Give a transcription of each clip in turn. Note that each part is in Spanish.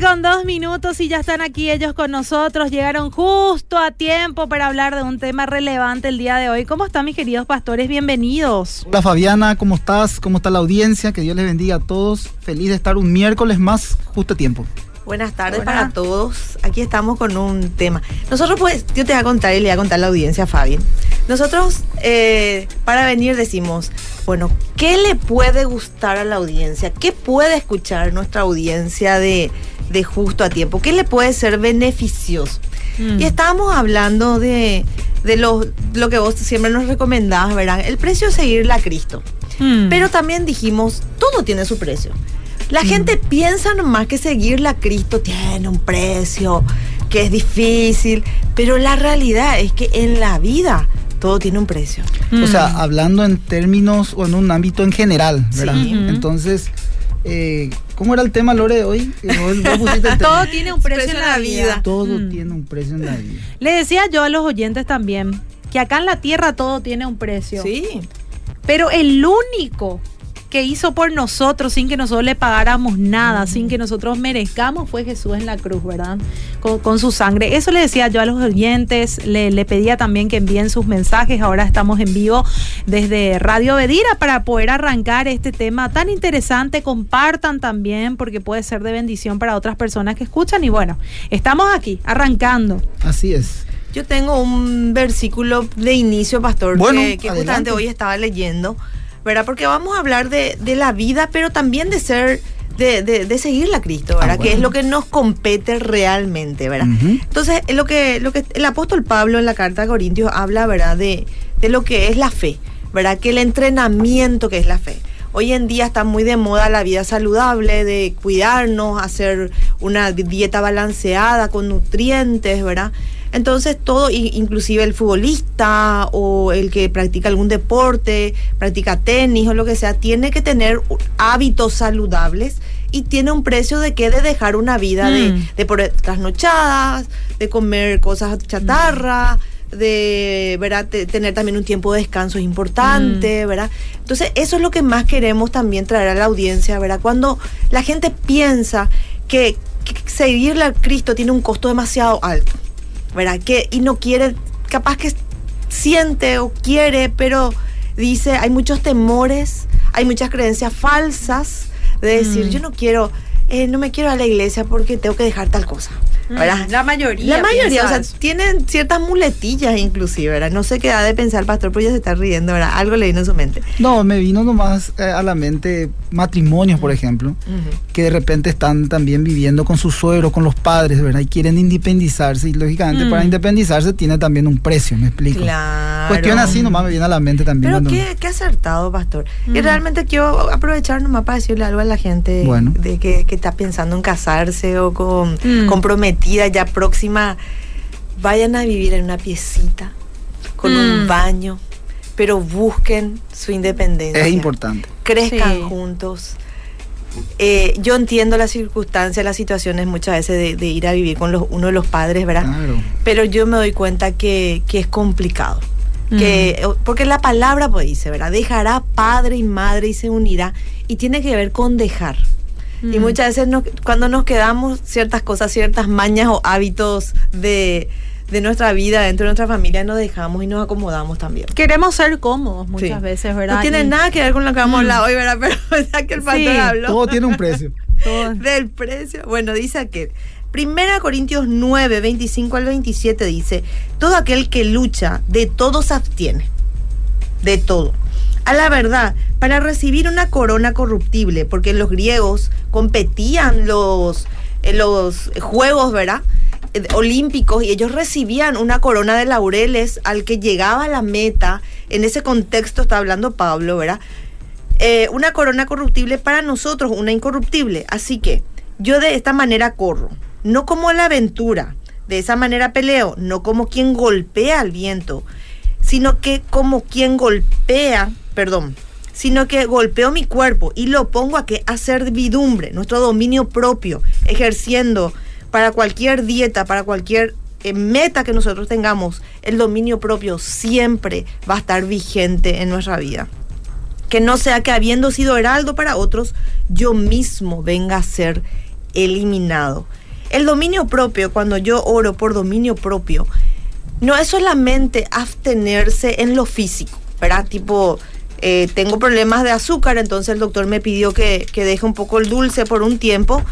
Con dos minutos y ya están aquí ellos con nosotros. Llegaron justo a tiempo para hablar de un tema relevante el día de hoy. ¿Cómo están mis queridos pastores? Bienvenidos. Hola Fabiana, ¿cómo estás? ¿Cómo está la audiencia? Que Dios les bendiga a todos. Feliz de estar un miércoles más justo a tiempo. Buenas tardes para todos. Aquí estamos con un tema. Nosotros, pues, yo te voy a contar y le voy a contar a la audiencia, Fabi. Nosotros, eh, para venir, decimos, bueno, ¿qué le puede gustar a la audiencia? ¿Qué puede escuchar nuestra audiencia de, de justo a tiempo? ¿Qué le puede ser beneficioso? Mm. Y estábamos hablando de, de lo, lo, que vos siempre nos recomendabas, ¿verdad? El precio es seguirle a Cristo. Mm. Pero también dijimos, todo tiene su precio. La mm. gente piensa nomás que seguirle a Cristo tiene un precio, que es difícil, pero la realidad es que en la vida todo tiene un precio. O sea, hablando en términos o en un ámbito en general, ¿verdad? Entonces, eh, ¿Cómo era el tema, Lore, de hoy? Todo tiene un precio, en la vida. Todo mm. tiene un precio en la vida. Le decía yo a los oyentes también que acá en la tierra todo tiene un precio. Sí. Pero el único que hizo por nosotros sin que nosotros le pagáramos nada, sin que nosotros merezcamos, fue Jesús en la cruz, ¿verdad? Con, su sangre. Eso le decía yo a los oyentes, le, le, pedía también que envíen sus mensajes. Ahora estamos en vivo desde Radio Bedira para poder arrancar este tema tan interesante. Compartan también porque puede ser de bendición para otras personas que escuchan. Y bueno, estamos aquí, arrancando. Así es. Yo tengo un versículo de inicio, pastor, que, que justamente hoy estaba leyendo. ¿Verdad? Porque vamos a hablar de, la vida, pero también de ser de, de, seguir a Cristo, ¿verdad? Ah, que es lo que nos compete realmente, ¿verdad? Entonces, lo que, lo que el apóstol Pablo en la carta a Corintios habla, ¿verdad? De, de lo que es la fe, ¿verdad? Que el entrenamiento que es la fe. Hoy en día está muy de moda la vida saludable, de cuidarnos, hacer una dieta balanceada con nutrientes, ¿verdad? Entonces todo, inclusive el futbolista o el que practica algún deporte, practica tenis o lo que sea, tiene que tener hábitos saludables y tiene un precio de que de dejar una vida de, mm. de por trasnochadas, de comer cosas chatarra. de ¿verdad? tener también un tiempo de descanso es importante, mm. ¿verdad? Entonces, eso es lo que más queremos también traer a la audiencia, ¿verdad? Cuando la gente piensa que, que seguirle a Cristo tiene un costo demasiado alto. ¿Verdad? Que, y no quiere, capaz que siente o quiere, pero dice, hay muchos temores, hay muchas creencias falsas de decir, mm. yo no quiero, eh, no me quiero a la iglesia porque tengo que dejar tal cosa. Mm, la mayoría. La mayoría, o sea, tienen ciertas muletillas inclusive, ¿verdad? No sé qué ha de pensar el pastor, pero ya se está riendo, ¿verdad? Algo le vino en su mente. No, me vino nomás eh, a la mente matrimonios, por ejemplo, que de repente están también viviendo con su suegro, con los padres, ¿verdad? Y quieren independizarse y lógicamente para mm. independizarse tiene también un precio, ¿me explico? Claro. Cuestión así nomás me viene a la mente también. Pero qué, qué, acertado, pastor. Y realmente quiero aprovechar nomás para decirle algo a la gente de que, que, está pensando en casarse o con mm. Ya próxima, vayan a vivir en una piecita, con un mm. baño, pero busquen su independencia. Es importante. Crezcan juntos. Eh, yo entiendo las circunstancias, las situaciones muchas veces de, ir a vivir con los, uno de los padres, ¿verdad? Pero yo me doy cuenta que, es complicado. Que, mm. porque la palabra pues dice, ¿verdad? Dejará padre y madre y se unirá. Y tiene que ver con dejar. Y muchas veces cuando nos quedamos ciertas cosas, ciertas mañas o hábitos de, nuestra vida dentro de nuestra familia nos dejamos y nos acomodamos también. Queremos ser cómodos muchas veces, ¿verdad? No tiene nada que ver con lo que vamos a hablar hoy, ¿verdad? Pero ya que el pastor habló. Todo tiene un precio. Del precio. Bueno, dice que Primera Corintios 9, 25 al 27 dice, todo aquel que lucha, de todo se abstiene. De todo a la verdad para recibir una corona corruptible, porque los griegos competían los, en los juegos, ¿verdad? Eh, olímpicos y ellos recibían una corona de laureles al que llegaba a la meta. En ese contexto está hablando Pablo, ¿verdad? Eh, una corona corruptible para nosotros, una incorruptible. Así que yo de esta manera corro, no como la aventura, de esa manera peleo, no como quien golpea al viento, sino que como quien golpea, perdón, sino que golpeo mi cuerpo y lo pongo a que a servidumbre, nuestro dominio propio, ejerciendo para cualquier dieta, para cualquier eh, meta que nosotros tengamos, el dominio propio siempre va a estar vigente en nuestra vida. Que no sea que habiendo sido heraldo para otros, yo mismo venga a ser eliminado. El dominio propio, cuando yo oro por dominio propio, no es solamente abstenerse en lo físico, ¿verdad? Tipo, eh, tengo problemas de azúcar, entonces el doctor me pidió que, deje un poco el dulce por un tiempo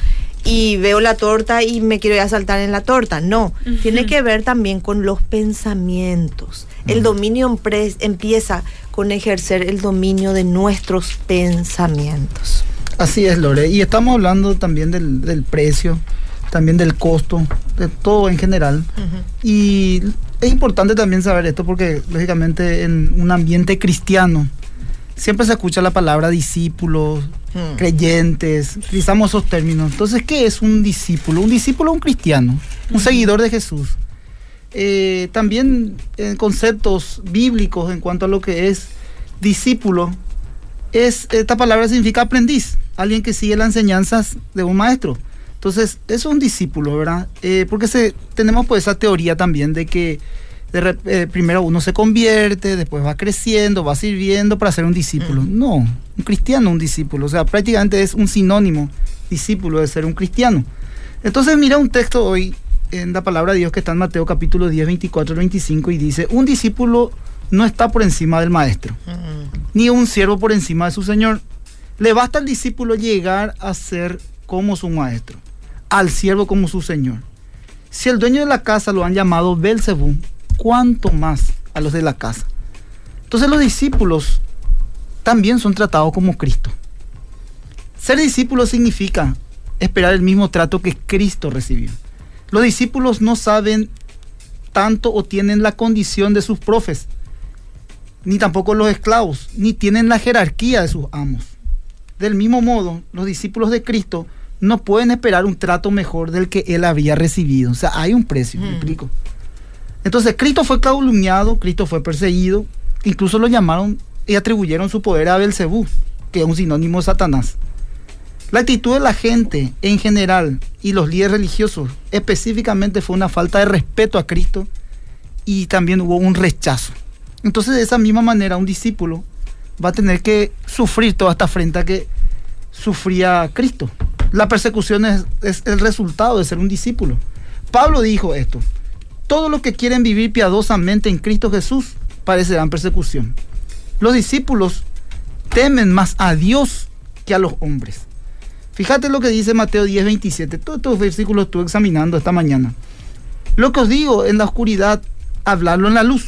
y veo la torta y me quiero ir a saltar en la torta. No, tiene que ver también con los pensamientos. El dominio empieza con ejercer el dominio de nuestros pensamientos. Así es, Lore. Y estamos hablando también del, precio, también del costo, de todo en general. Y es importante también saber esto porque, lógicamente, en un ambiente cristiano, siempre se escucha la palabra discípulos, hmm. creyentes, utilizamos esos términos. Entonces, ¿qué es un discípulo? Un discípulo es un cristiano, un seguidor de Jesús. Eh, también en conceptos bíblicos en cuanto a lo que es discípulo, es, esta palabra significa aprendiz, alguien que sigue las enseñanzas de un maestro. Entonces, eso es un discípulo, ¿verdad? Eh, porque se, tenemos pues esa teoría también de que eh, primero uno se convierte, después va creciendo, va sirviendo para ser un discípulo. Mm. No, un cristiano un discípulo. O sea, prácticamente es un sinónimo discípulo de ser un cristiano. Entonces mira un texto hoy en la palabra de Dios que está en Mateo capítulo 10, 24 25 y dice, un discípulo no está por encima del maestro, mm. ni un siervo por encima de su señor. Le basta al discípulo llegar a ser como su maestro, al siervo como su señor. Si el dueño de la casa lo han llamado Belzebú, cuánto más a los de la casa. Entonces los discípulos también son tratados como Cristo. Ser discípulo significa esperar el mismo trato que Cristo recibió. Los discípulos no saben tanto o tienen la condición de sus profes, ni tampoco los esclavos, ni tienen la jerarquía de sus amos. Del mismo modo, los discípulos de Cristo no pueden esperar un trato mejor del que él había recibido. O sea, hay un precio, me explico. Entonces Cristo fue calumniado, Cristo fue perseguido, incluso lo llamaron y atribuyeron su poder a Belcebú, que es un sinónimo de Satanás. La actitud de la gente en general y los líderes religiosos específicamente fue una falta de respeto a Cristo y también hubo un rechazo. Entonces de esa misma manera un discípulo va a tener que sufrir toda esta afrenta que sufría Cristo. La persecución es, es el resultado de ser un discípulo. Pablo dijo esto, todos los que quieren vivir piadosamente en Cristo Jesús padecerán persecución. Los discípulos temen más a Dios que a los hombres. Fíjate lo que dice Mateo 10, 27. Todos estos versículos estuve examinando esta mañana. Lo que os digo en la oscuridad, hablarlo en la luz.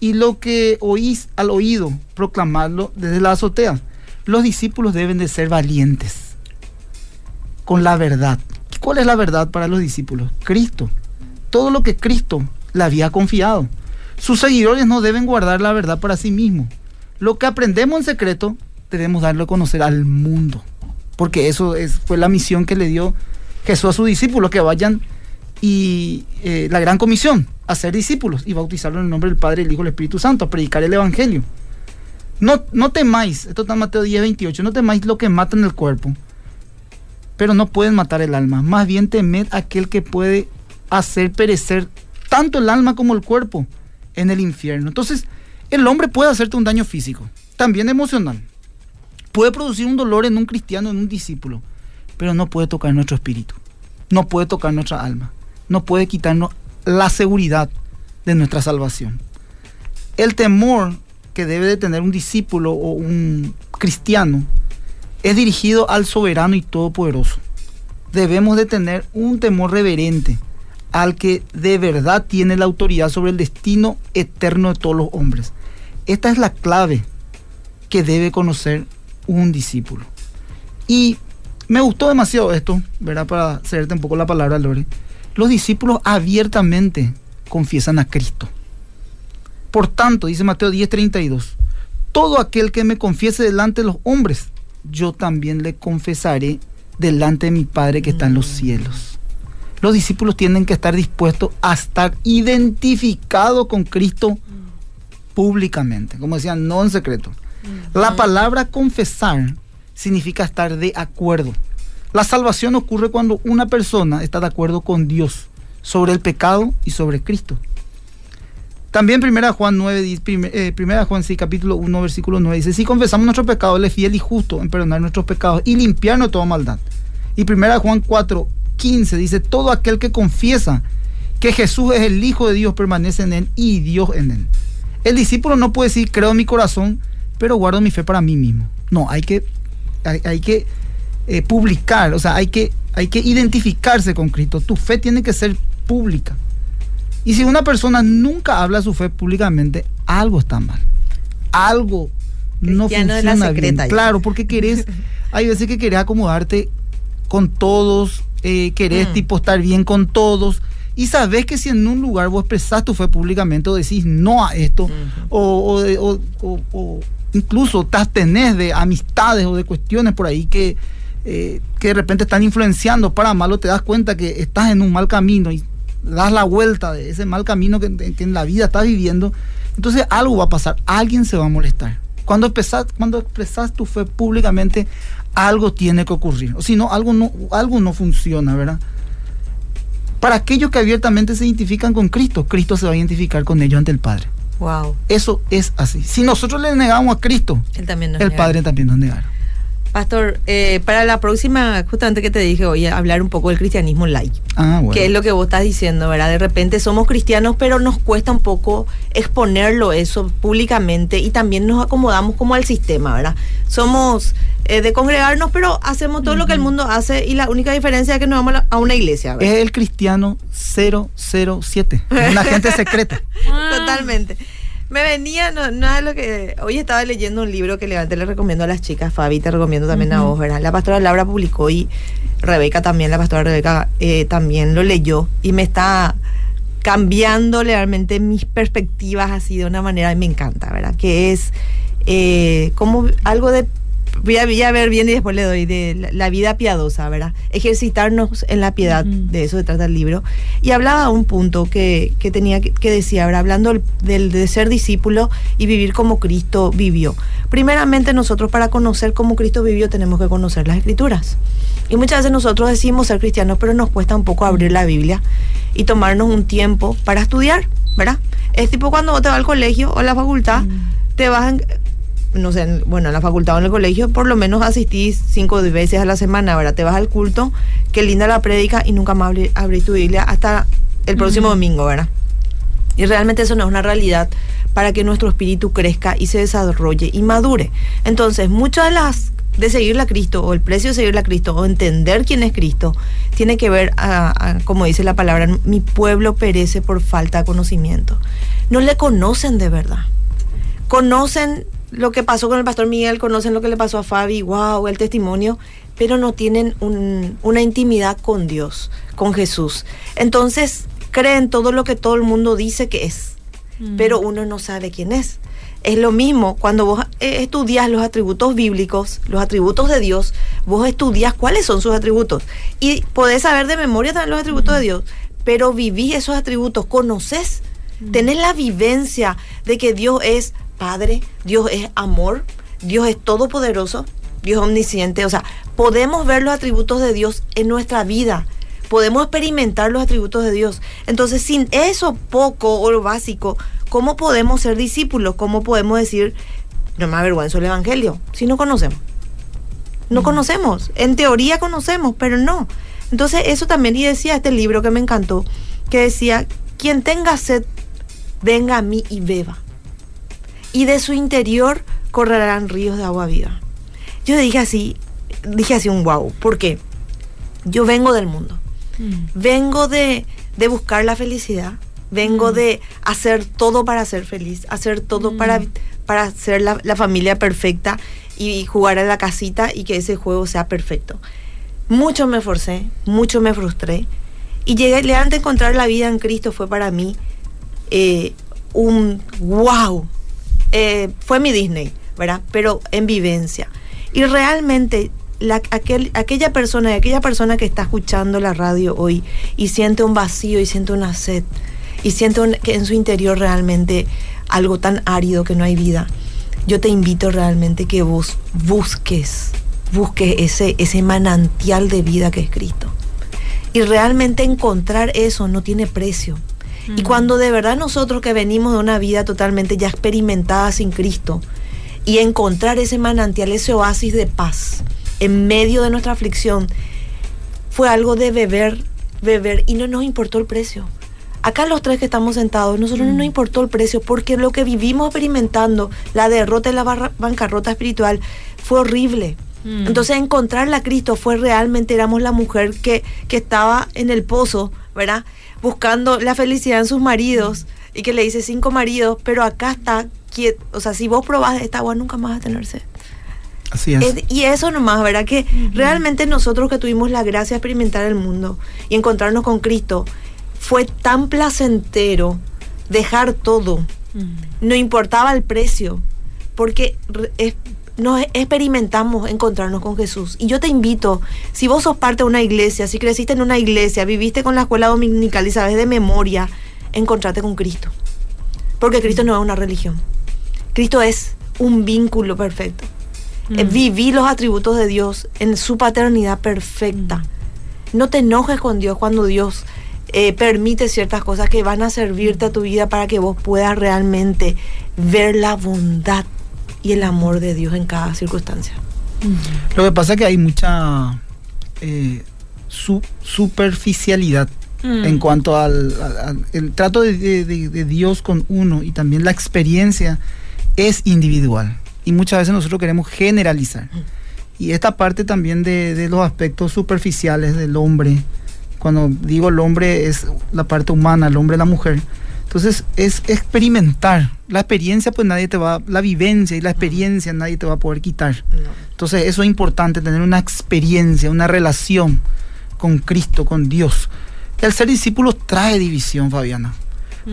Y lo que oís al oído, proclamarlo desde la azotea. Los discípulos deben de ser valientes con la verdad. ¿Cuál es la verdad para los discípulos? Cristo todo lo que Cristo le había confiado. Sus seguidores no deben guardar la verdad para sí mismos. Lo que aprendemos en secreto debemos darlo a conocer al mundo. Porque eso fue la misión que le dio Jesús a sus discípulos, que vayan y eh, la gran comisión, a ser discípulos y bautizarlos en el nombre del Padre, el Hijo y el Espíritu Santo, a predicar el Evangelio. No, no temáis, esto está en Mateo 10, 28, no temáis lo que mata en el cuerpo, pero no pueden matar el alma. Más bien temed aquel que puede hacer perecer tanto el alma como el cuerpo en el infierno. Entonces, el hombre puede hacerte un daño físico, también emocional. Puede producir un dolor en un cristiano, en un discípulo, pero no puede tocar nuestro espíritu, no puede tocar nuestra alma, no puede quitarnos la seguridad de nuestra salvación. El temor que debe de tener un discípulo o un cristiano es dirigido al soberano y todopoderoso. Debemos de tener un temor reverente al que de verdad tiene la autoridad sobre el destino eterno de todos los hombres. Esta es la clave que debe conocer un discípulo. Y me gustó demasiado esto, ¿verdad? Para hacerte un poco la palabra, Lore. Los discípulos abiertamente confiesan a Cristo. Por tanto, dice Mateo 10:32, todo aquel que me confiese delante de los hombres, yo también le confesaré delante de mi Padre que está en los mm. cielos. Los discípulos tienen que estar dispuestos a estar identificados con Cristo públicamente, como decían, no en secreto. Mm. La palabra confesar significa estar de acuerdo. La salvación ocurre cuando una persona está de acuerdo con Dios sobre el pecado y sobre Cristo. También 1 Juan 9, eh, primera Juan sí, capítulo 1, versículo 9 dice, si confesamos nuestros pecados, Él es fiel y justo en perdonar nuestros pecados y limpiarnos de toda maldad. Y 1 Juan 4, 15 dice, todo aquel que confiesa que Jesús es el Hijo de Dios permanece en Él y Dios en Él. El discípulo no puede decir, creo en mi corazón, pero guardo mi fe para mí mismo. No, hay que, hay, que eh, publicar, o sea, hay que, hay que identificarse con Cristo. Tu fe tiene que ser pública. Y si una persona nunca habla su fe públicamente, algo está mal. Algo no funciona bien. Claro, porque querés, hay veces que querés acomodarte con todos, eh, querés mm. tipo estar bien con todos. Y sabes que si en un lugar vos expresás tu fe públicamente o decís no a esto, o, o, incluso te tenés de amistades o de cuestiones por ahí que, eh, que de repente están influenciando para malo, te das cuenta que estás en un mal camino y das la vuelta de ese mal camino que, en la vida estás viviendo, entonces algo va a pasar, alguien se va a molestar. Cuando expresas, cuando expresas tu fe públicamente, algo tiene que ocurrir. O si no, algo no, algo no funciona, ¿verdad? Para aquellos que abiertamente se identifican con Cristo, Cristo se va a identificar con ellos ante el Padre. Wow. Eso es así. Si nosotros le negamos a Cristo, el Padre también nos negará. Pastor, eh, para la próxima, justamente que te dije hoy, hablar un poco del cristianismo light. Ah, bueno. Que es lo que vos estás diciendo, ¿verdad? De repente somos cristianos, pero nos cuesta un poco exponerlo eso públicamente y también nos acomodamos como al sistema, ¿verdad? Somos eh, de congregarnos, pero hacemos todo lo que el mundo hace y la única diferencia es que nos vamos a una iglesia. ¿verdad? Es el cristiano 007, una gente secreta. Totalmente. Me venía, no, no es lo que. Hoy estaba leyendo un libro que Levante le recomiendo a las chicas, Fabi, te recomiendo también a vos, ¿verdad? La pastora Laura publicó y Rebeca también, la pastora Rebeca eh, también lo leyó y me está cambiando realmente mis perspectivas así de una manera y me encanta, ¿verdad? Que es eh, como algo de voy a, ver bien y después le doy de la, vida piadosa, ¿verdad? Ejercitarnos en la piedad, de eso se trata el libro. Y hablaba un punto que, tenía que, decir, ahora hablando del, de ser discípulo y vivir como Cristo vivió. Primeramente nosotros para conocer cómo Cristo vivió tenemos que conocer las escrituras. Y muchas veces nosotros decimos ser cristianos, pero nos cuesta un poco abrir la Biblia y tomarnos un tiempo para estudiar, ¿verdad? Es tipo cuando vos te vas al colegio o a la facultad, te vas no sé, bueno, en la facultad o en el colegio, por lo menos asistís cinco veces a la semana, ¿verdad? Te vas al culto, qué linda la prédica y nunca más abrís tu Biblia hasta el próximo domingo, ¿verdad? Y realmente eso no es una realidad para que nuestro espíritu crezca y se desarrolle y madure. Entonces, muchas de las de seguirle a Cristo o el precio de seguirle a Cristo o entender quién es Cristo tiene que ver, como dice la palabra, mi pueblo perece por falta de conocimiento. No le conocen de verdad. Conocen lo que pasó con el pastor Miguel, conocen lo que le pasó a Fabi, wow, el testimonio, pero no tienen una intimidad con Dios, con Jesús. Entonces creen todo lo que todo el mundo dice que es, mm. pero uno no sabe quién es. Es lo mismo cuando vos eh, estudias los atributos bíblicos, los atributos de Dios, vos estudias cuáles son sus atributos y podés saber de memoria también los atributos de mm. Dios, pero vivís esos atributos, conoces, mm. tenés la vivencia de que Dios es Padre, Dios es amor, Dios es todopoderoso, Dios es omnisciente. O sea, podemos ver los atributos de Dios en nuestra vida. Podemos experimentar los atributos de Dios. Entonces, sin eso poco o lo básico, ¿cómo podemos ser discípulos? ¿Cómo podemos decir, no me avergüenzo el Evangelio? Si no conocemos. No conocemos. En teoría conocemos, pero no. Entonces, eso también, y decía este libro que me encantó, que decía, quien tenga sed, venga a mí y beba y de su interior correrán ríos de agua viva. Yo dije así, dije así un wow, porque yo vengo del mundo, mm. vengo de, buscar la felicidad, vengo mm. de hacer todo para ser feliz, hacer todo para, mm. para ser la, familia perfecta y jugar a la casita y que ese juego sea perfecto. Mucho me esforcé, mucho me frustré y llegué, le antes de encontrar la vida en Cristo fue para mí eh, un wow, eh, fue mi Disney. ¿verdad? Pero en vivencia. Y realmente aquel, aquella persona, aquella persona que está escuchando la radio hoy y siente un vacío y siente una sed y siente que en su interior realmente algo tan árido que no hay vida, yo te invito realmente que vos busques, busques ese, ese manantial de vida que es Cristo. Y realmente encontrar eso no tiene precio. Y cuando de verdad nosotros que venimos de una vida totalmente ya experimentada sin Cristo, y encontrar ese manantial, ese oasis de paz en medio de nuestra aflicción, fue algo de beber, beber, y no nos importó el precio. Acá los tres que estamos sentados, nosotros no nos importó el precio porque lo que vivimos experimentando, la derrota y la bancarrota espiritual, fue horrible. Mm. Entonces encontrar a Cristo fue realmente, éramos la mujer que, que estaba en el pozo, ¿verdad? Buscando la felicidad en sus maridos y que le dice cinco maridos, pero acá está quieto. O sea, si vos probás esta agua nunca más vas a tener sed. Así es. y eso nomás, ¿verdad? Que realmente nosotros que tuvimos la gracia de experimentar el mundo y encontrarnos con Cristo, fue tan placentero dejar todo. No importaba el precio, porque nos experimentamos encontrarnos con Jesús. Y yo te invito, si vos sos parte de una iglesia, si creciste en una iglesia, viviste con la escuela dominical y sabes de memoria, encontrate con Cristo. Porque Cristo no es una religión. Cristo es un vínculo perfecto. Mm. Viví los atributos de Dios en su paternidad perfecta. Mm. No te enojes con Dios cuando Dios eh, permite ciertas cosas que van a servirte a tu vida para que vos puedas realmente ver la bondad y el amor de Dios en cada circunstancia. Lo que pasa es que hay mucha eh, superficialidad mm. en cuanto al, el trato de, Dios con uno y también la experiencia es individual y muchas veces nosotros queremos generalizar. Mm. Y esta parte también de, los aspectos superficiales del hombre, cuando digo el hombre es la parte humana, el hombre la mujer, entonces es experimentar. La experiencia, pues nadie te va, la vivencia y la experiencia nadie te va a poder quitar. Entonces eso es importante, tener una experiencia, una relación con Cristo, con Dios. El ser discípulo trae división, Fabiana.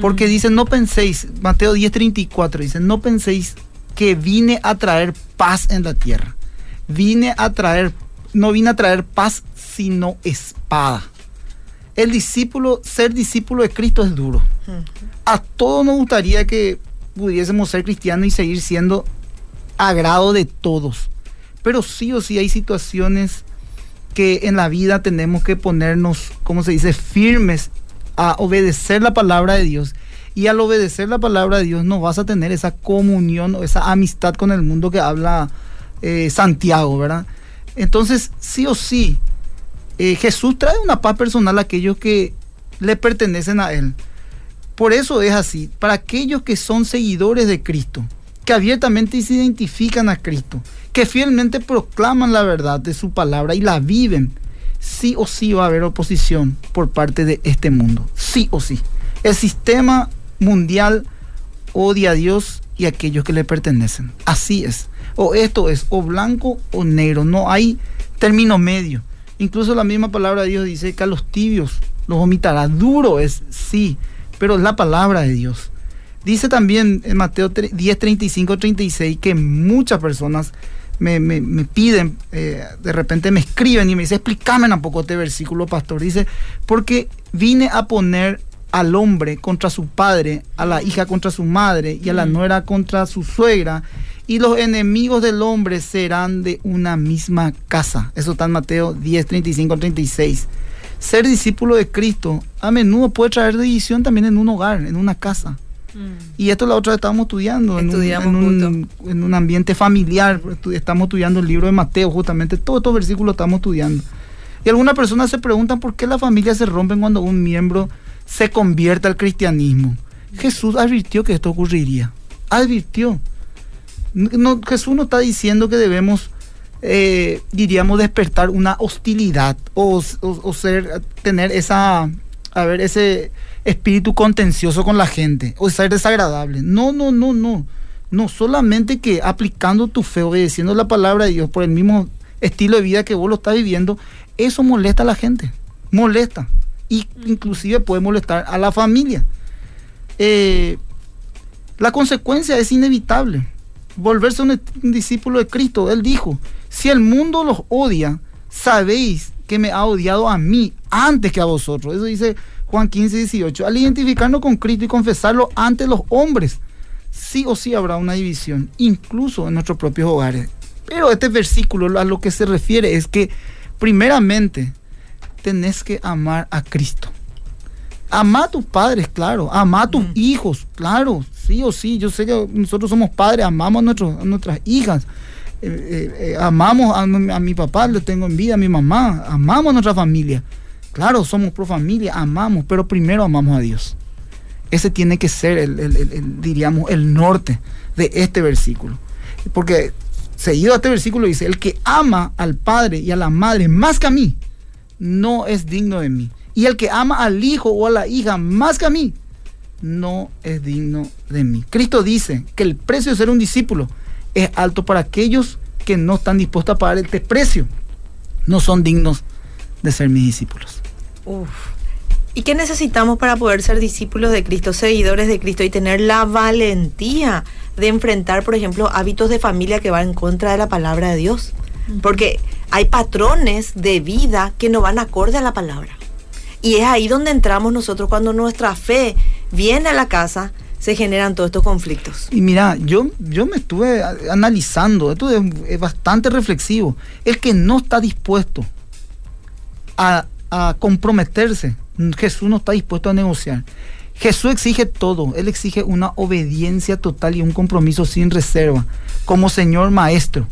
Porque dice, no penséis, Mateo 10:34 dice, no penséis que vine a traer paz en la tierra. Vine a traer, no vine a traer paz, sino espada el discípulo, ser discípulo de Cristo es duro. A todos nos gustaría que pudiésemos ser cristianos y seguir siendo agrado de todos. Pero sí o sí hay situaciones que en la vida tenemos que ponernos, como se dice, firmes a obedecer la palabra de Dios. Y al obedecer la palabra de Dios no vas a tener esa comunión o esa amistad con el mundo que habla eh, Santiago, ¿verdad? Entonces, sí o sí, eh, Jesús trae una paz personal a aquellos que le pertenecen a Él. Por eso es así, para aquellos que son seguidores de Cristo, que abiertamente se identifican a Cristo, que fielmente proclaman la verdad de su palabra y la viven, sí o sí va a haber oposición por parte de este mundo, sí o sí. El sistema mundial odia a Dios y a aquellos que le pertenecen. Así es. O esto es o blanco o negro, no hay término medio. Incluso la misma palabra de Dios dice que a los tibios los vomitará. Duro es, sí, pero es la palabra de Dios. Dice también en Mateo 10, 35, 36 que muchas personas me, piden, eh, de repente me escriben y me dicen, explícame un poco este versículo, pastor. Dice, porque vine a poner al hombre contra su padre, a la hija contra su madre y a la mm. nuera contra su suegra y los enemigos del hombre serán de una misma casa. Eso está en Mateo 10, 35, 36. Ser discípulo de Cristo a menudo puede traer división también en un hogar, en una casa. Mm. Y esto la otra vez estábamos estudiando en un, en un, ambiente familiar. Estamos estudiando el libro de Mateo, justamente. Todos estos versículos estamos estudiando. Y algunas personas se preguntan por qué las familias se rompen cuando un miembro se convierte al cristianismo. Jesús advirtió que esto ocurriría. Advirtió. No, Jesús no está diciendo que debemos, eh, diríamos, despertar una hostilidad o, ser, tener esa, a ver, ese espíritu contencioso con la gente o ser desagradable. No, no, no, no. No, solamente que aplicando tu fe, obedeciendo la palabra de Dios por el mismo estilo de vida que vos lo estás viviendo, eso molesta a la gente. Molesta. Y inclusive puede molestar a la familia. Eh, la consecuencia es inevitable volverse un, discípulo de Cristo. Él dijo, si el mundo los odia, sabéis que me ha odiado a mí antes que a vosotros. Eso dice Juan 15, 18. Al identificarnos con Cristo y confesarlo ante los hombres, sí o sí habrá una división, incluso en nuestros propios hogares. Pero este versículo a lo que se refiere es que primeramente tenés que amar a Cristo. Ama a tus padres, claro. Ama a tus hijos, claro. Sí o sí. Yo sé que nosotros somos padres, amamos a, nuestras hijas. Eh, eh, amamos a, mi papá, le tengo en vida, a mi mamá. Amamos a nuestra familia. Claro, somos pro familia, amamos, pero primero amamos a Dios. Ese tiene que ser, el, diríamos, el norte de este versículo. Porque seguido a este versículo dice, el que ama al padre y a la madre más que a mí, no es digno de mí. Y el que ama al hijo o a la hija más que a mí, no es digno de mí. Cristo dice que el precio de ser un discípulo es alto para aquellos que no están dispuestos a pagar este precio. No son dignos de ser mis discípulos. ¿Y qué necesitamos para poder ser discípulos de Cristo, seguidores de Cristo y tener la valentía de enfrentar, por ejemplo, hábitos de familia que van en contra de la palabra de Dios? Porque hay patrones de vida que no van acorde a la palabra. Y es ahí donde entramos nosotros cuando nuestra fe viene a la casa, se generan todos estos conflictos. Y mira, yo, yo me estuve analizando, esto es, bastante reflexivo. El que no está dispuesto a, a comprometerse, Jesús no está dispuesto a negociar. Jesús exige todo, Él exige una obediencia total y un compromiso sin reserva, como Señor Maestro.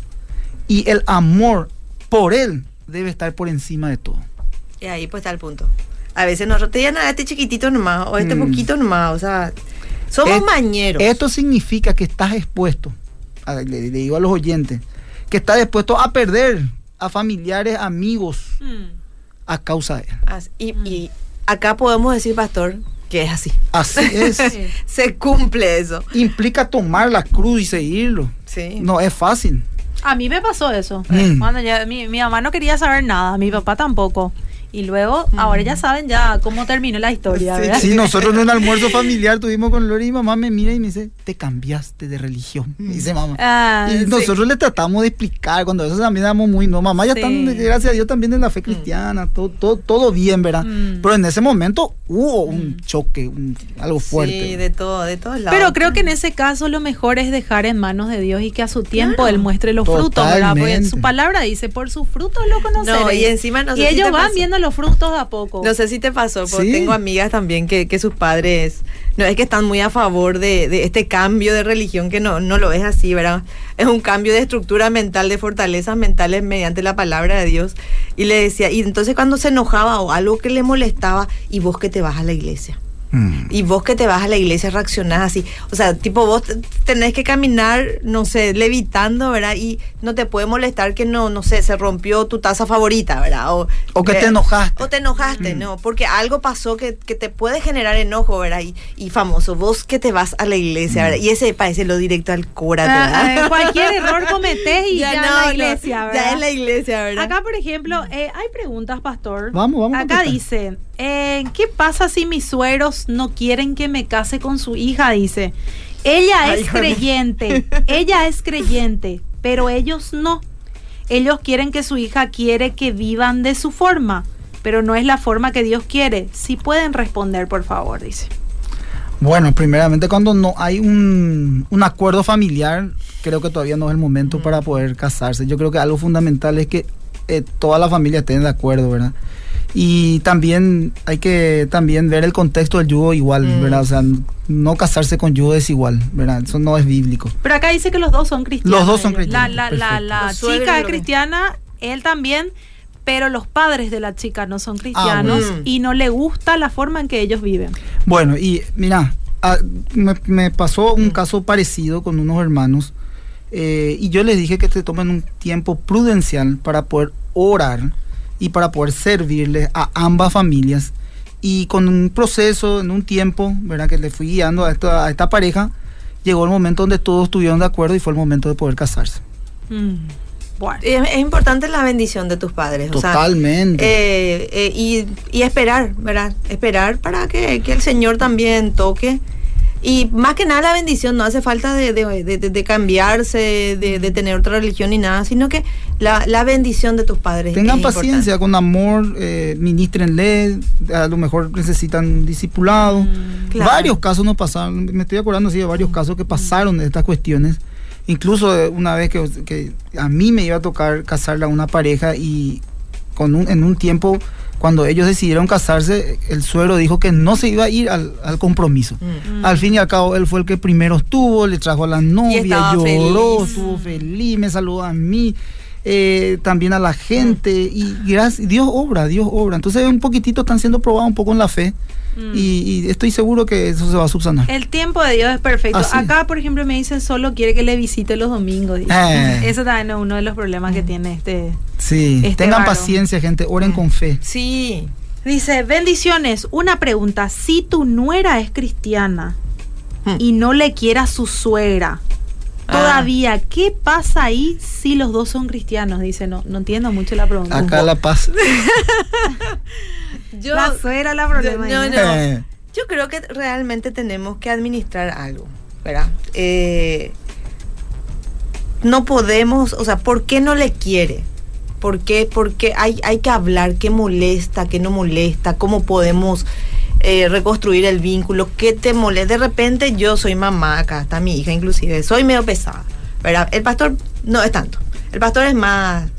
Y el amor por Él debe estar por encima de todo. Y ahí pues está el punto a veces nosotros te a este chiquitito nomás, o este mm. poquito nomás, o sea, somos mañeros. Esto significa que estás expuesto, le, digo a los oyentes, que estás dispuesto a perder a familiares, amigos, mm. a causa de él. y, acá podemos decir, pastor, que es así. Así es. Se cumple eso. Implica tomar la cruz y seguirlo. Sí. No es fácil. A mí me pasó eso. Mm. Cuando ya, mi, mi mamá no quería saber nada, mi papá tampoco. Y luego, ahora ya saben ya cómo terminó la historia, ¿verdad? Sí, nosotros en el almuerzo familiar tuvimos con Lori y mamá me mira y me dice, te cambiaste de religión, dice mamá. Ah, y nosotros le tratamos de explicar, cuando eso también éramos muy, no, mamá ya están, gracias a Dios, también en la fe mm. cristiana, todo, todo, todo bien, ¿verdad? Mm. Pero en ese momento hubo un mm. choque, algo fuerte. Sí, de todo, de todos lados. Pero creo que en ese caso lo mejor es dejar en manos de Dios y que a su tiempo Él muestre los frutos, ¿verdad? Porque su palabra dice, por sus frutos lo conoceréis. No, y encima no Y ellos van viendo los frutos a poco. No sé si te pasó, porque tengo amigas también que, que, sus padres, no es que están muy a favor de, este cambio de religión, que no, no lo es así, ¿verdad? Es un cambio de estructura mental, de fortalezas mentales mediante la palabra de Dios. Y le decía, y entonces cuando se enojaba o algo que le molestaba, y vos que te vas a la iglesia. Mm. Y vos que te vas a la iglesia reaccionás así. O sea, tipo, vos tenés que caminar, no sé, levitando, ¿verdad? Y no te puede molestar que no, no sé, se rompió tu taza favorita, ¿verdad? O, o que te enojaste. O te enojaste, mm. ¿no? Porque algo pasó que, que, te puede generar enojo, ¿verdad? Y, y, famoso, vos que te vas a la iglesia, ¿verdad? Mm. Y ese parece lo directo al cura, ah, ¿verdad? cualquier error cometés y ya, en la iglesia, ¿verdad? Ya en la iglesia, ¿verdad? Acá, por ejemplo, eh, hay preguntas, pastor. Vamos, vamos. Acá dice, eh, ¿qué pasa si mis sueros no quieren que me case con su hija? Dice, ella es creyente, ella es creyente, pero ellos no. Ellos quieren que su hija quiere que vivan de su forma, pero no es la forma que Dios quiere. Si pueden responder, por favor, dice. Bueno, primeramente cuando no hay un, acuerdo familiar, creo que todavía no es el momento para poder casarse. Yo creo que algo fundamental es que eh, toda la familia estén de acuerdo, ¿verdad? Y también hay que también ver el contexto del yugo igual, mm. ¿verdad? O sea, no casarse con yugo es igual, ¿verdad? Eso no es bíblico. Pero acá dice que los dos son cristianos. Los dos son cristianos. La, la, la, chica es cristiana, él también, pero los padres de la chica no son cristianos ah, y no le gusta la forma en que ellos viven. Bueno, y mira, ah, me, pasó un mm. caso parecido con unos hermanos eh, y yo les dije que se tomen un tiempo prudencial para poder orar y para poder servirle a ambas familias. Y con un proceso, en un tiempo, ¿verdad? Que le fui guiando a esta, a esta pareja, llegó el momento donde todos estuvieron de acuerdo y fue el momento de poder casarse. Mm. Bueno. Es, importante la bendición de tus padres. Totalmente. Eh, eh, y, y, esperar, ¿verdad? Esperar para que, que, el Señor también toque Y más que nada la bendición, no hace falta de, de, cambiarse, de, tener otra religión ni nada, sino que la, bendición de tus padres. Tengan paciencia, con amor, eh, ministrenle, a lo mejor necesitan discipulado. Mm, varios casos nos pasaron, me estoy acordando así de varios mm. casos que pasaron de estas cuestiones. Incluso eh, una vez que, que, a mí me iba a tocar casarla a una pareja y con un, en un tiempo cuando ellos decidieron casarse, el suegro dijo que no se iba a ir al, compromiso. Mm. Al fin y al cabo, él fue el que primero estuvo, le trajo a la novia, lloró, estuvo feliz, me saludó a mí. Eh, también a la gente y gracias, Dios obra, Dios obra. Entonces un poquitito están siendo probados un poco en la fe mm. y, estoy seguro que eso se va a subsanar. El tiempo de Dios es perfecto. Acá, por ejemplo, me dicen solo quiere que le visite los domingos. Eh. Eso también es uno de los problemas que tiene este. Sí, este tengan paciencia, gente, oren con fe. Sí. Dice, bendiciones. Una pregunta, si tu nuera es cristiana hmm. y no le quiera su suegra, Ah. Todavía, ¿qué pasa ahí si los dos son cristianos? Dice, no, no entiendo mucho la pregunta. Acá la paz. yo, la suera la problema. No, no. Eh. Yo creo que realmente tenemos que administrar algo, ¿verdad? Eh, no podemos, o sea, ¿por qué no le quiere? ¿Por qué? Porque hay, hay que hablar qué molesta, qué no molesta, cómo podemos eh, reconstruir el vínculo, qué te molesta. De repente yo soy mamá, acá está mi hija inclusive, soy medio pesada, ¿verdad? El pastor no es tanto, el pastor es más,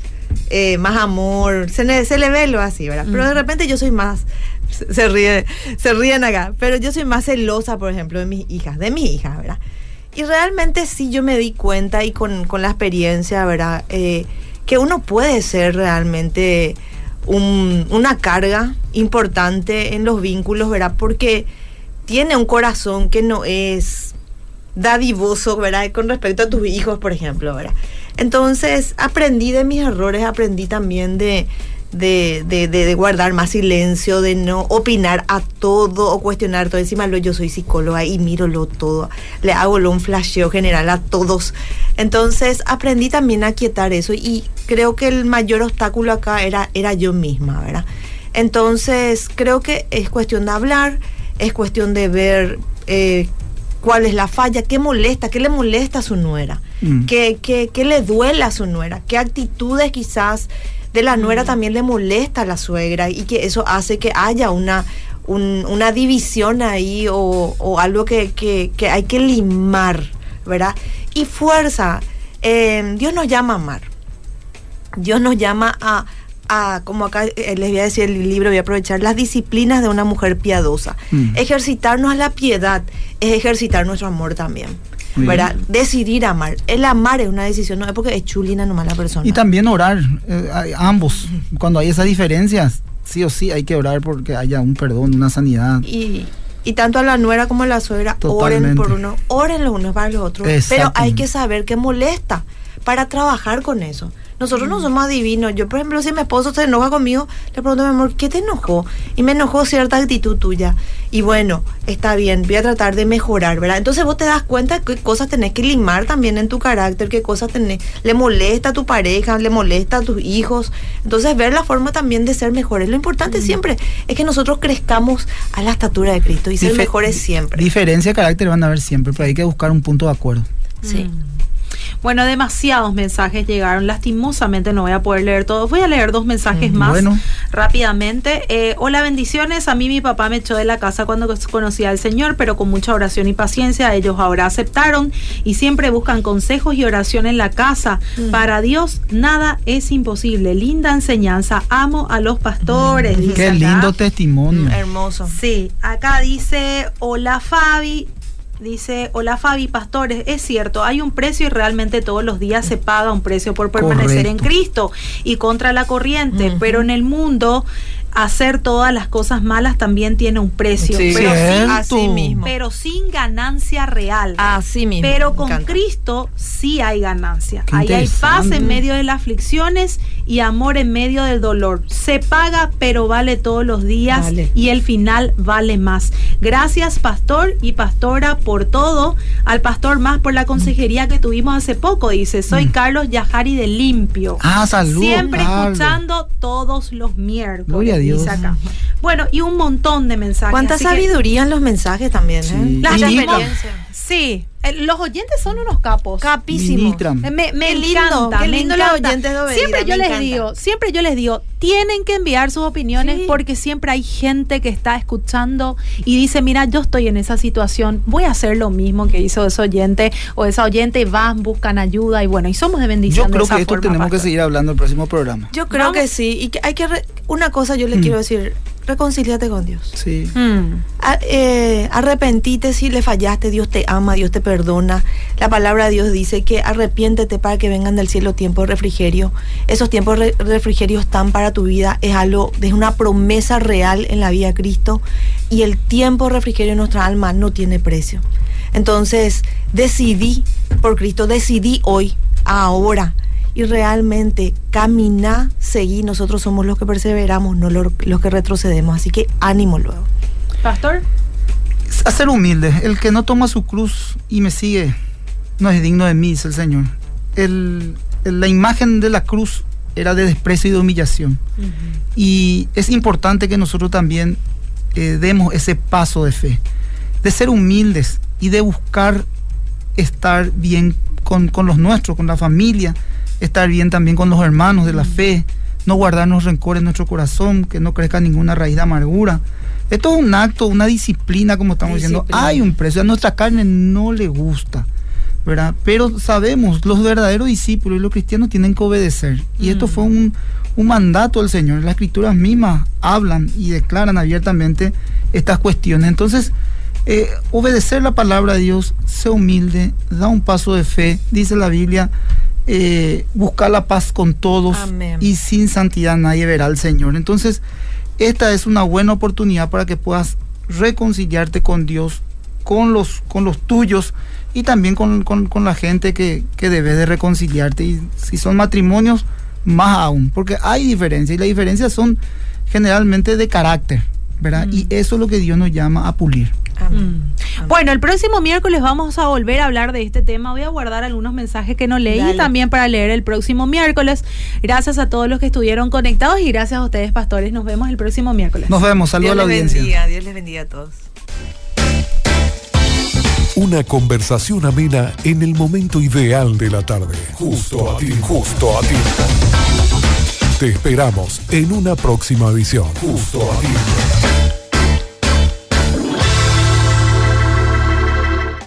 eh, más amor, se, le ve lo así, ¿verdad? Pero de repente yo soy más, se, ríe, se ríen acá, pero yo soy más celosa, por ejemplo, de mis hijas, de mis hijas, ¿verdad? Y realmente sí yo me di cuenta y con, la experiencia, ¿verdad? Eh, que uno puede ser realmente una carga importante en los vínculos, ¿verdad? Porque tiene un corazón que no es dadivoso, ¿verdad? Con respecto a tus hijos, por ejemplo, ¿verdad? Entonces, aprendí de mis errores, aprendí también de, de, de, guardar más silencio, de no opinar a todo o cuestionar todo. Encima lo, yo soy psicóloga y miro todo, le hago un flasheo general a todos. Entonces aprendí también a quietar eso y creo que el mayor obstáculo acá era, era yo misma, ¿verdad? Entonces creo que es cuestión de hablar, es cuestión de ver eh, cuál es la falla, qué molesta, qué le molesta a su nuera, mm. qué, qué, qué le duele a su nuera, qué actitudes quizás de la nuera también le molesta a la suegra y que eso hace que haya una, una división ahí o, algo que, hay que limar, ¿verdad? Y fuerza, em, Dios nos llama a amar, Dios nos llama a, a, como acá eh, les voy a decir el libro, voy a aprovechar las disciplinas de una mujer piadosa. Mm. Ejercitarnos a la piedad es ejercitar nuestro amor también. ¿Verdad? Decidir amar. El amar es una decisión, no es porque es chulina nomás la persona. Y también orar, eh, ambos. Cuando hay esas diferencias, sí o sí hay que orar porque haya un perdón, una sanidad. Y, y tanto a la nuera como a la suegra, oren por uno, oren los unos para los otros. Pero hay que saber qué molesta para trabajar con eso. Nosotros no somos adivinos. Yo, por ejemplo, si mi esposo se enoja conmigo, le pregunto, mi amor, ¿qué te enojó? Y me enojó cierta actitud tuya. Y bueno, está bien, voy a tratar de mejorar, ¿verdad? Entonces vos te das cuenta qué cosas tenés que limar también en tu carácter, qué cosas tenés, le molesta a tu pareja, le molesta a tus hijos. Entonces ver la forma también de ser mejores. Lo importante mm. siempre es que nosotros crezcamos a la estatura de Cristo y ser mejores siempre. Diferencia de carácter van a haber siempre, pero hay que buscar un punto de acuerdo. Sí. Mm. Bueno, demasiados mensajes llegaron. Lastimosamente no voy a poder leer todos. Voy a leer dos mensajes mm, más rápidamente. Eh, hola, bendiciones. A mí mi papá me echó de la casa cuando conocí al Señor, pero con mucha oración y paciencia ellos ahora aceptaron y siempre buscan consejos y oración en la casa. Mm. Para Dios nada es imposible. Linda enseñanza. Amo a los pastores. Mm, qué lindo testimonio. hermoso. Sí, acá dice, hola Fabi, Dice, hola Fabi Pastores, es cierto, hay un precio y realmente todos los días se paga un precio por permanecer en Cristo y contra la corriente, pero en el mundo hacer todas las cosas malas también tiene un precio, pero, sin, así mismo. pero sin ganancia real. Así mismo. Pero con Cristo sí hay ganancia. Ahí hay paz en medio de las aflicciones y amor en medio del dolor. Se paga, pero vale todos los días y el final vale más. Gracias, pastor y pastora, por todo. Al pastor más por la consejería que tuvimos hace poco. Dice, soy mm. Carlos Yajari de Limpio. Ah, salud. Siempre escuchando todos los miércoles. Dios. Bueno, y un montón de mensajes. Cuánta sabiduría en los mensajes también, ¿eh? La experiencia. Sí, los oyentes son unos capos. Capísimos. Me, me encanta. Qué lindo los oyentes de Siempre yo les digo, siempre yo les digo, tienen que enviar sus opiniones porque siempre hay gente que está escuchando y dice, mira, yo estoy en esa situación, voy a hacer lo mismo que hizo ese oyente o esa oyente, van, buscan ayuda y bueno, y somos de bendición. Yo creo que esto tenemos que seguir hablando el próximo programa. Yo creo que sí. Y que hay que, una cosa yo le mm. quiero decir, reconcíliate con Dios. Sí. Mm. Eh, arrepentite si le fallaste, Dios te ama, Dios te perdona. La palabra de Dios dice que arrepiéntete para que vengan del cielo tiempos de refrigerio. Esos tiempos de refrigerio están para tu vida, es algo, es una promesa real en la vida de Cristo y el tiempo de refrigerio en nuestra alma no tiene precio. Entonces, decidí por Cristo, decidí hoy, ahora, y realmente camina, seguí, nosotros somos los que perseveramos, no los, que retrocedemos. Así que ánimo luego. Pastor. A ser humilde, el que no toma su cruz y me sigue no es digno de mí, dice el Señor. la imagen de la cruz era de desprecio y de humillación. Y es importante que nosotros también eh, demos ese paso de fe, de ser humildes y de buscar estar bien con, con los nuestros, con la familia, estar bien también con los hermanos de la fe, no guardarnos rencor en nuestro corazón, que no crezca ninguna raíz de amargura. Esto es un acto, una disciplina, como estamos diciendo. Hay un precio, a nuestra carne no le gusta, ¿verdad? Pero sabemos, los verdaderos discípulos y los cristianos tienen que obedecer. Y esto fue un, mandato del Señor. Las escrituras mismas hablan y declaran abiertamente estas cuestiones. Entonces, eh, obedecer la palabra de Dios, sea humilde, da un paso de fe, dice la Biblia eh, buscar la paz con todos y sin santidad nadie verá al Señor. Entonces, esta es una buena oportunidad para que puedas reconciliarte con Dios, con los, con los tuyos y también con, la gente que, que debes de reconciliarte. Y si son matrimonios, más aún, porque hay diferencias y las diferencias son generalmente de carácter, ¿verdad? Y mm. eso es lo que Dios nos llama a pulir. Mm. Bueno, el próximo miércoles vamos a volver a hablar de este tema. Voy a guardar algunos mensajes que no leí también para leer el próximo miércoles. Gracias a todos los que estuvieron conectados y gracias a ustedes, pastores. Nos vemos el próximo miércoles. Nos vemos. Saludos a la audiencia. Dios les bendiga a todos. Una conversación amena en el momento ideal de la tarde. Justo a ti, justo a ti. Te esperamos en una próxima edición. Justo a ti.